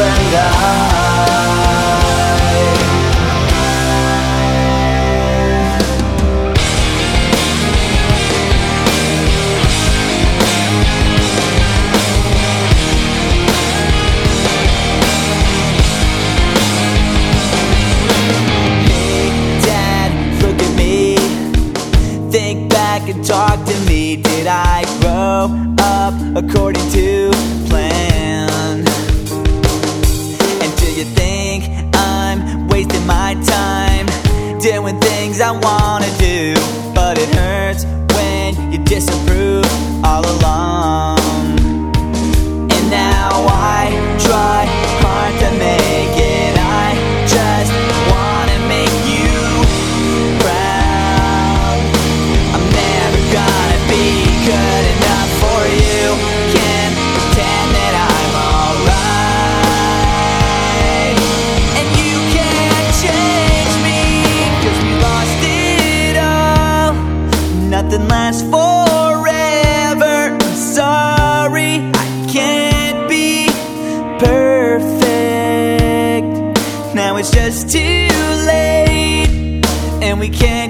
and I we can't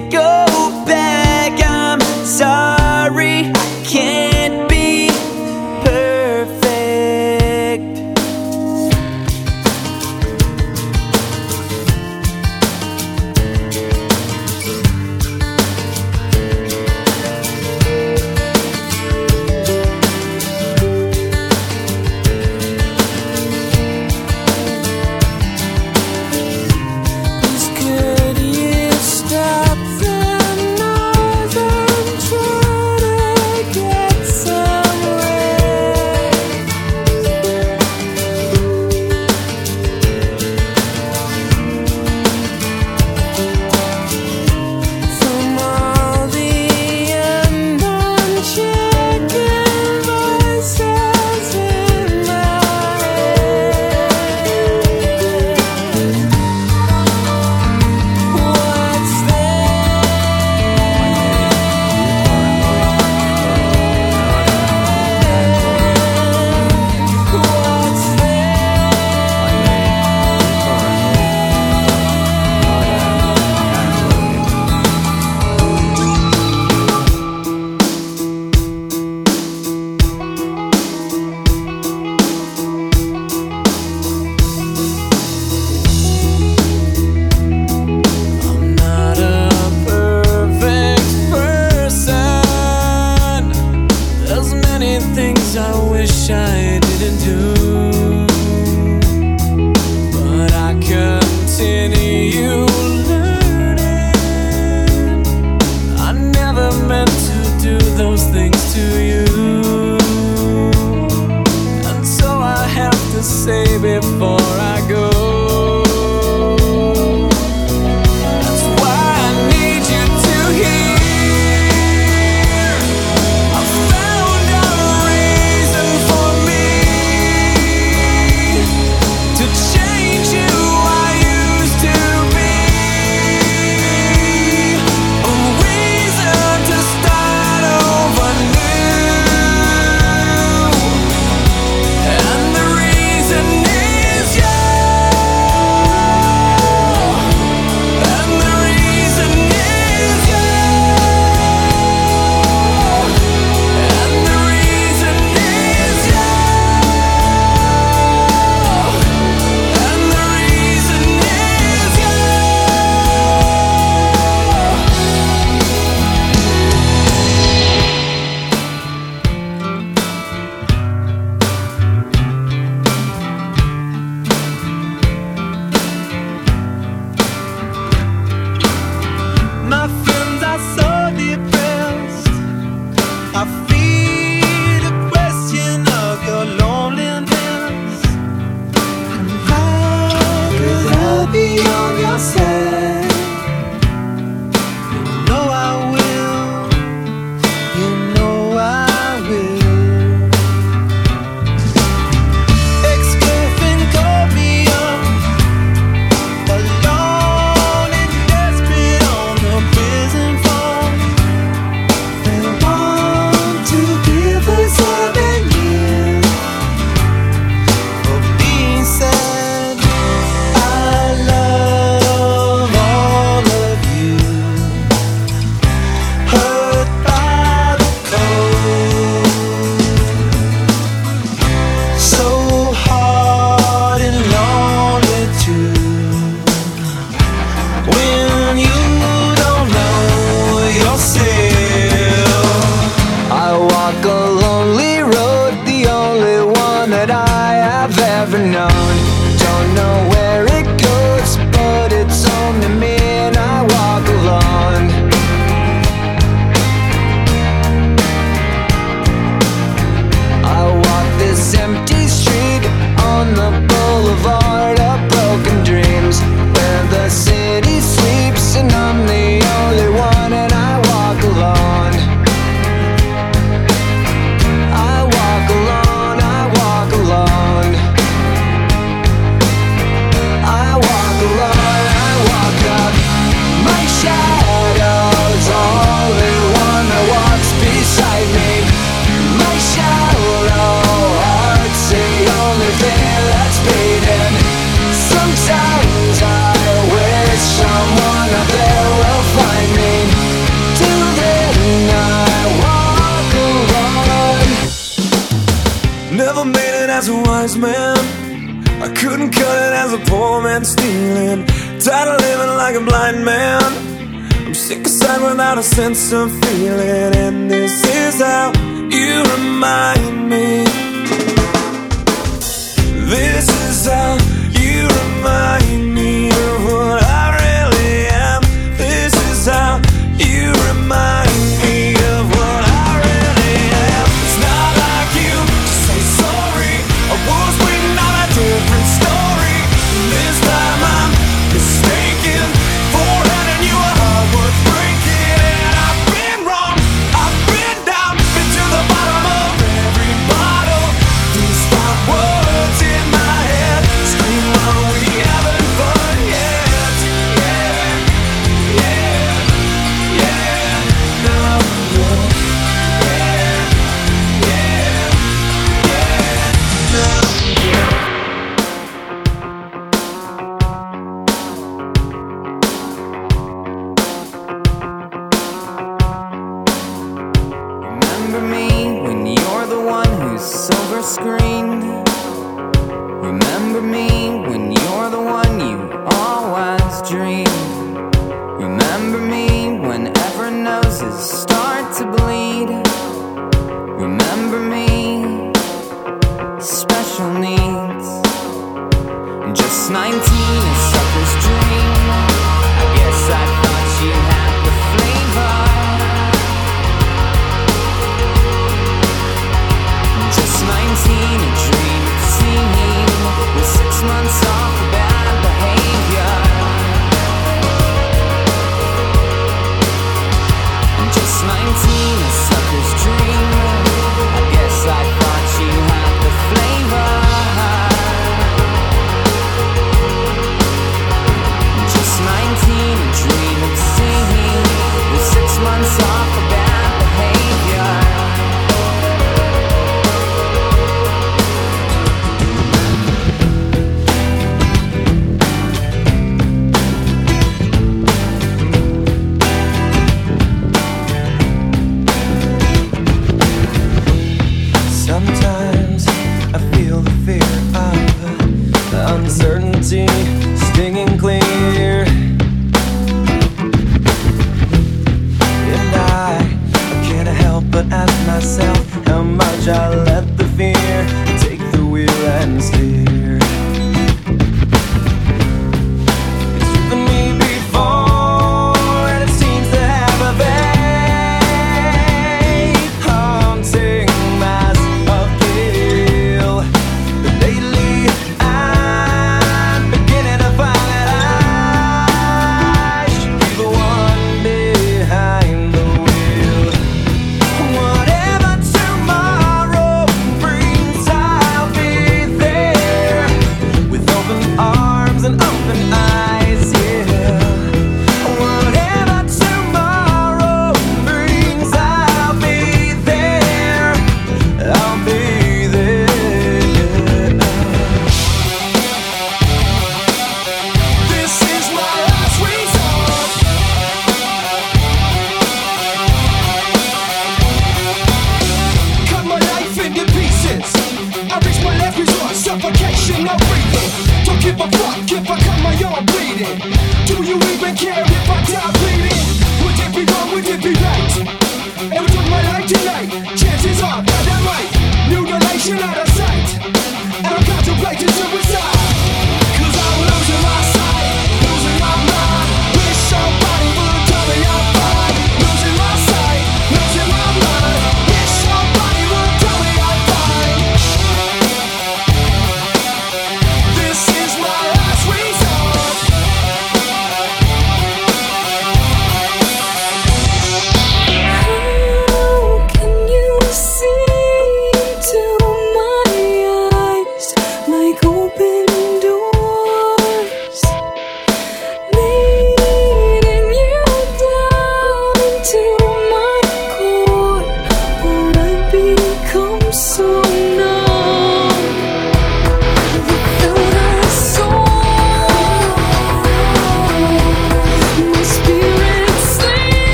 without a sense of feeling. And this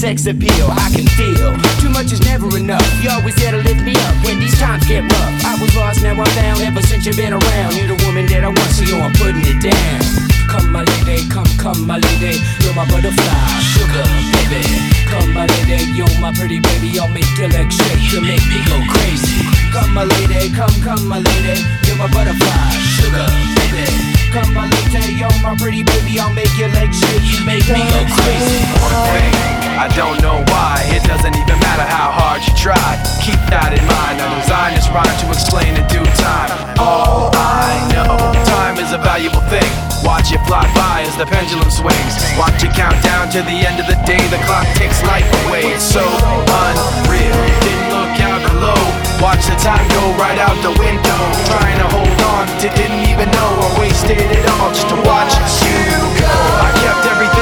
sex appeal. I can feel too much is never enough. You always there to lift me up when these times get rough. I was lost, now I'm found. Ever since you've been around, you're the woman that I want, so yo, I'm putting it down. Come, my lady, come, come, my lady, you're my butterfly, sugar, baby. Come, my lady, you're my pretty baby, I'll make your legs shake, you make me go crazy. Come my lady, come, come my lady, you're my butterfly, sugar baby. Come my lady, you're my pretty baby, I'll make your legs shake. You make me go crazy. One thing, I don't know why, it doesn't even matter how hard you try. Keep that in mind, I designed this rhyme to explain in due time. All I know, time is a valuable thing. Watch it fly by as the pendulum swings. Watch it count down to the end of the day. The clock takes life away. It's so unreal. Didn't look out below. Watch the time go right out the window. Trying to hold on to didn't even know I wasted it all just to watch you go. I kept everything.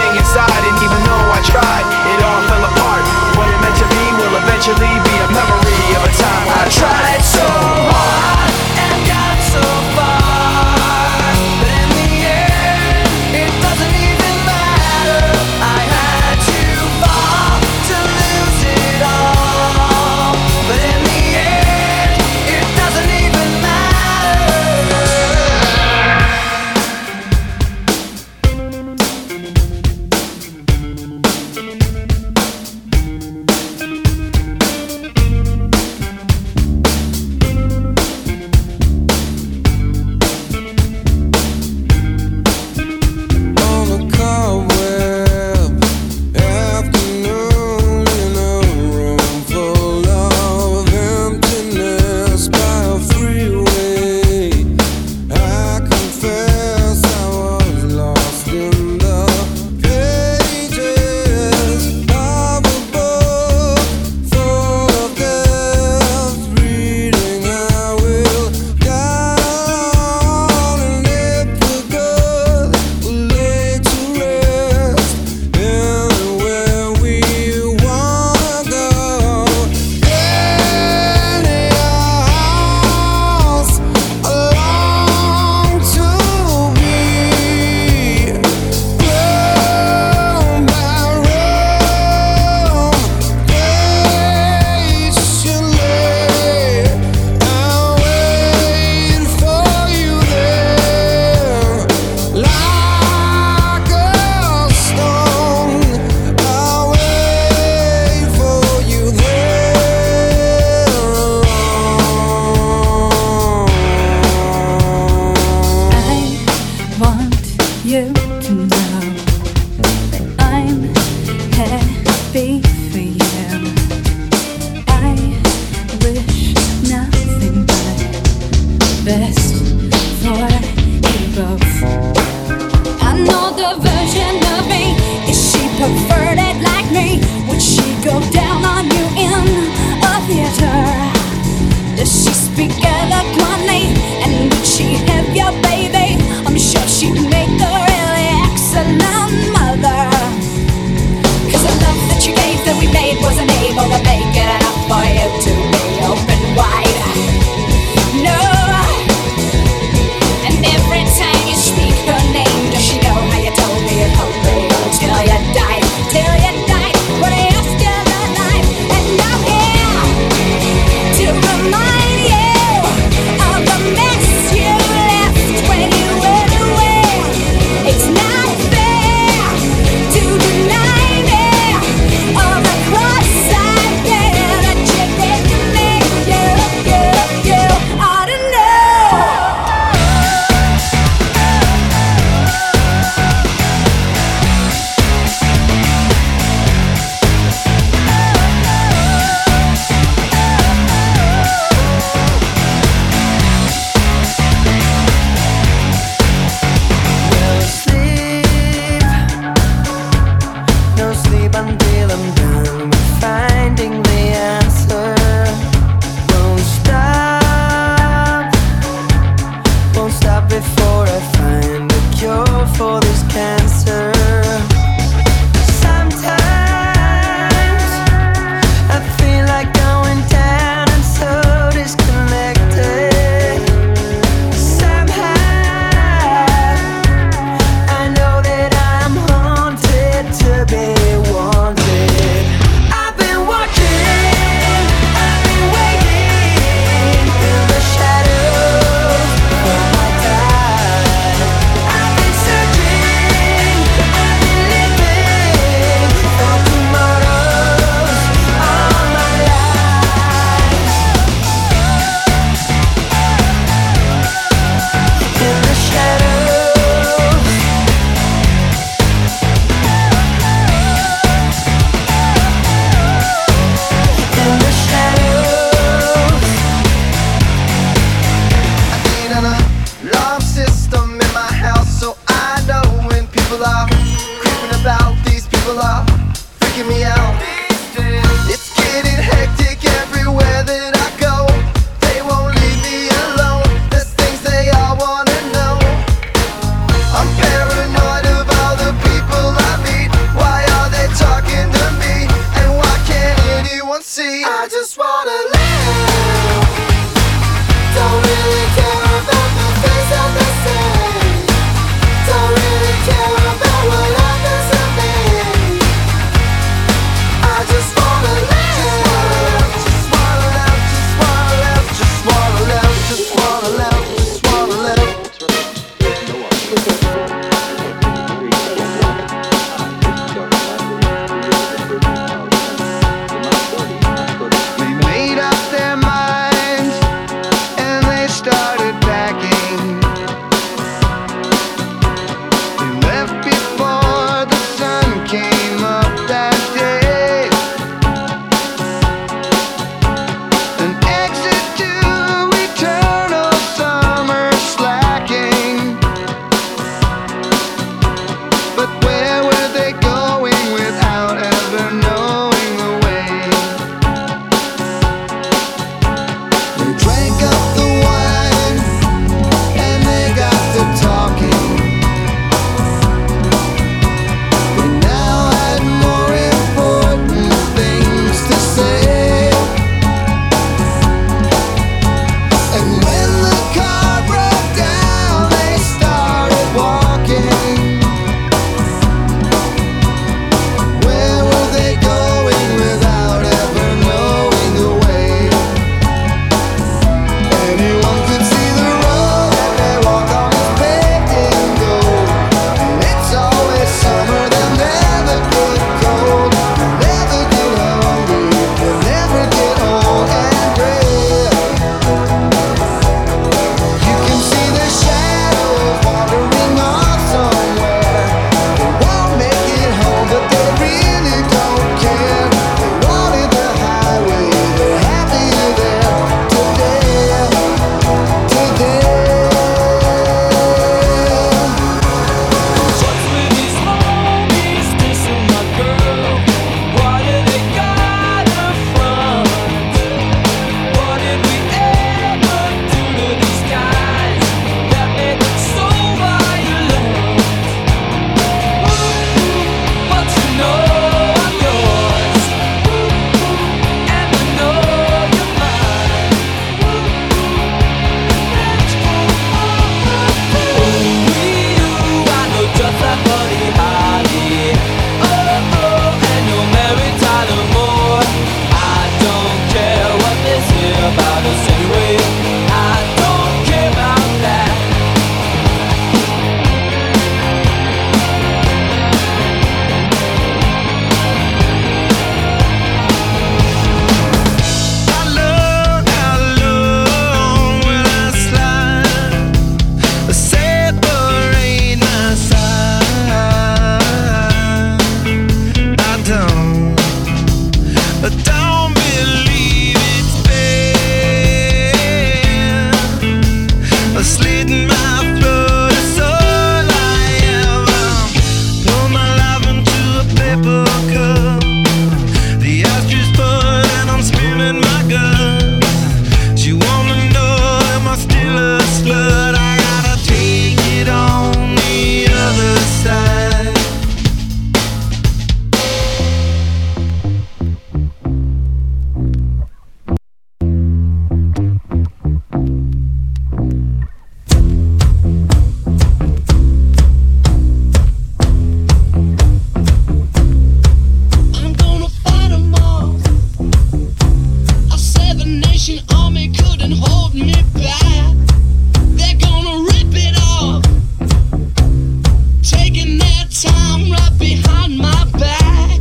time right behind my back,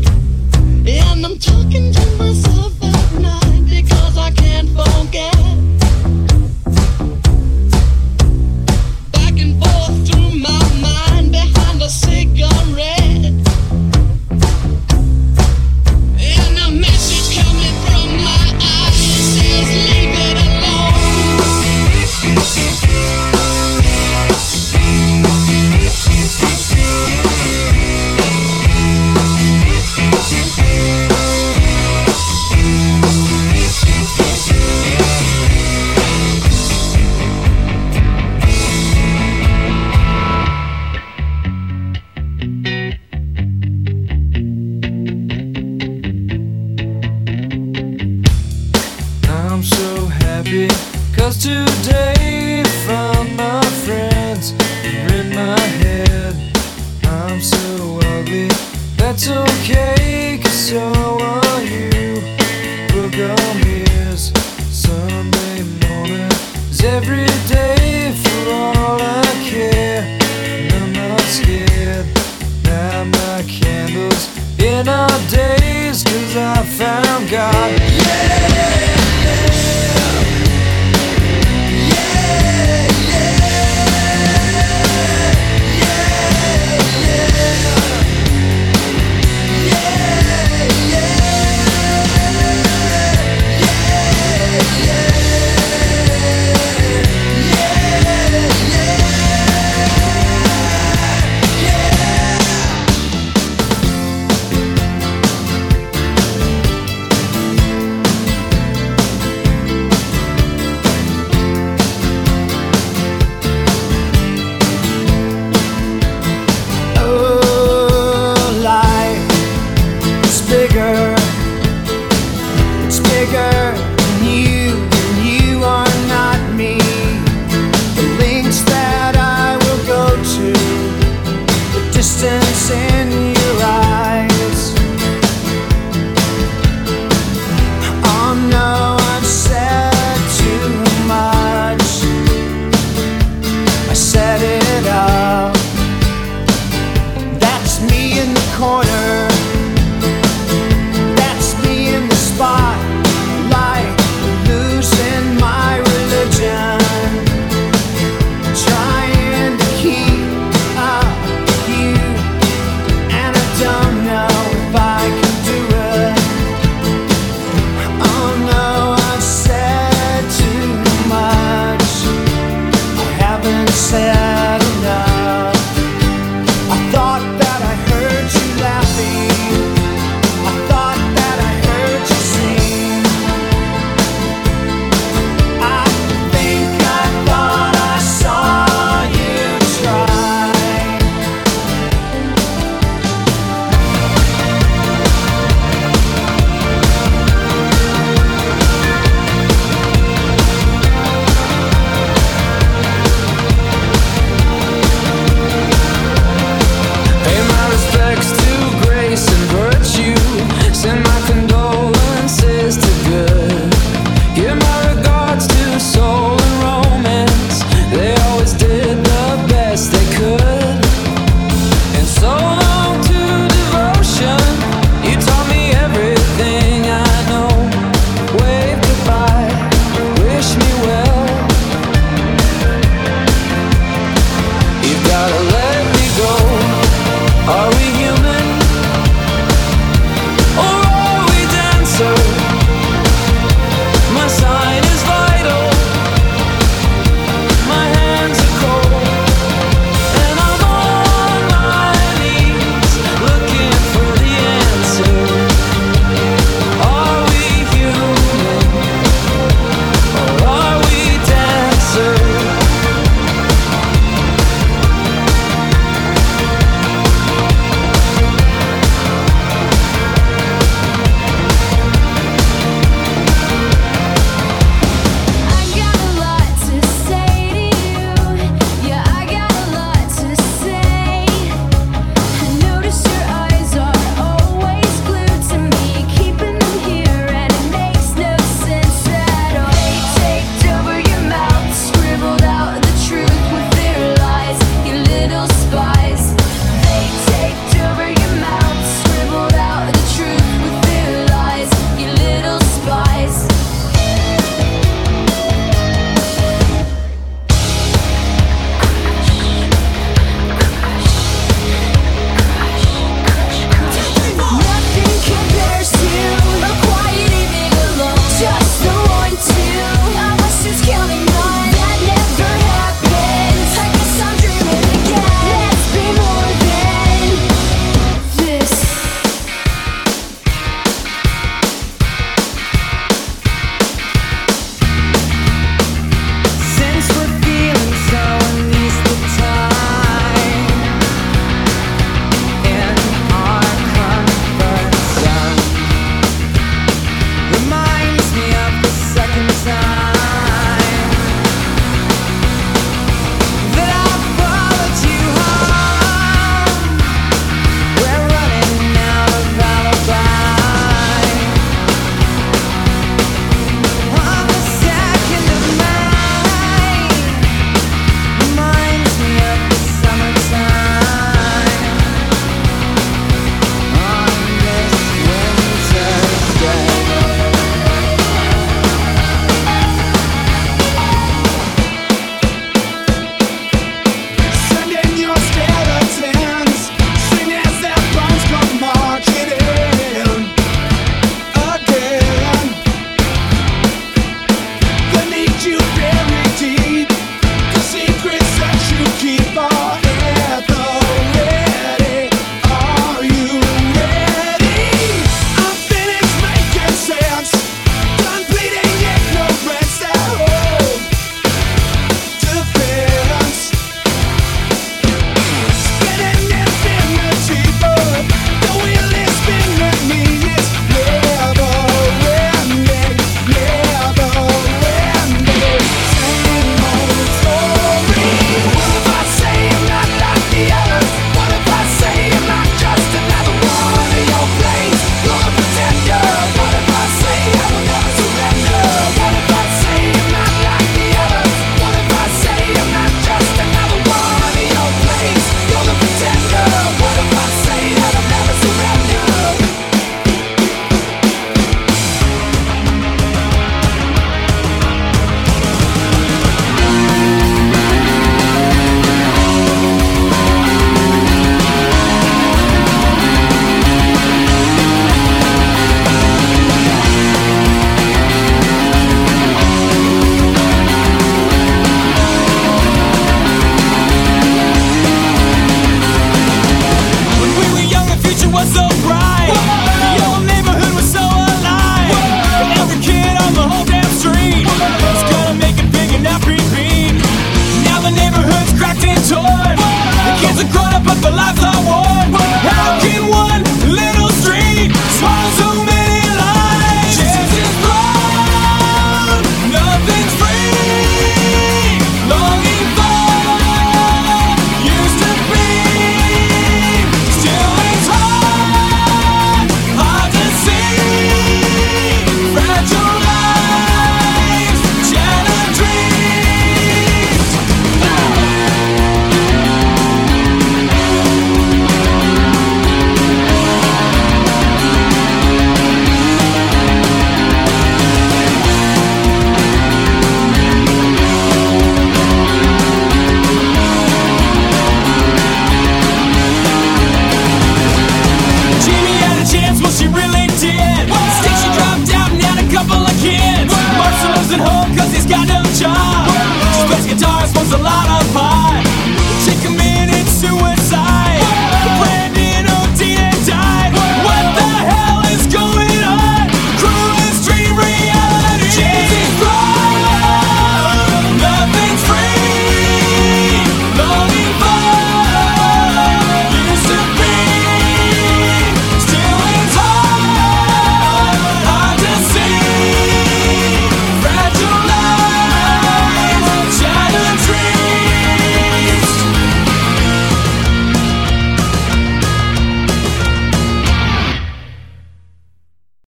and I'm talking to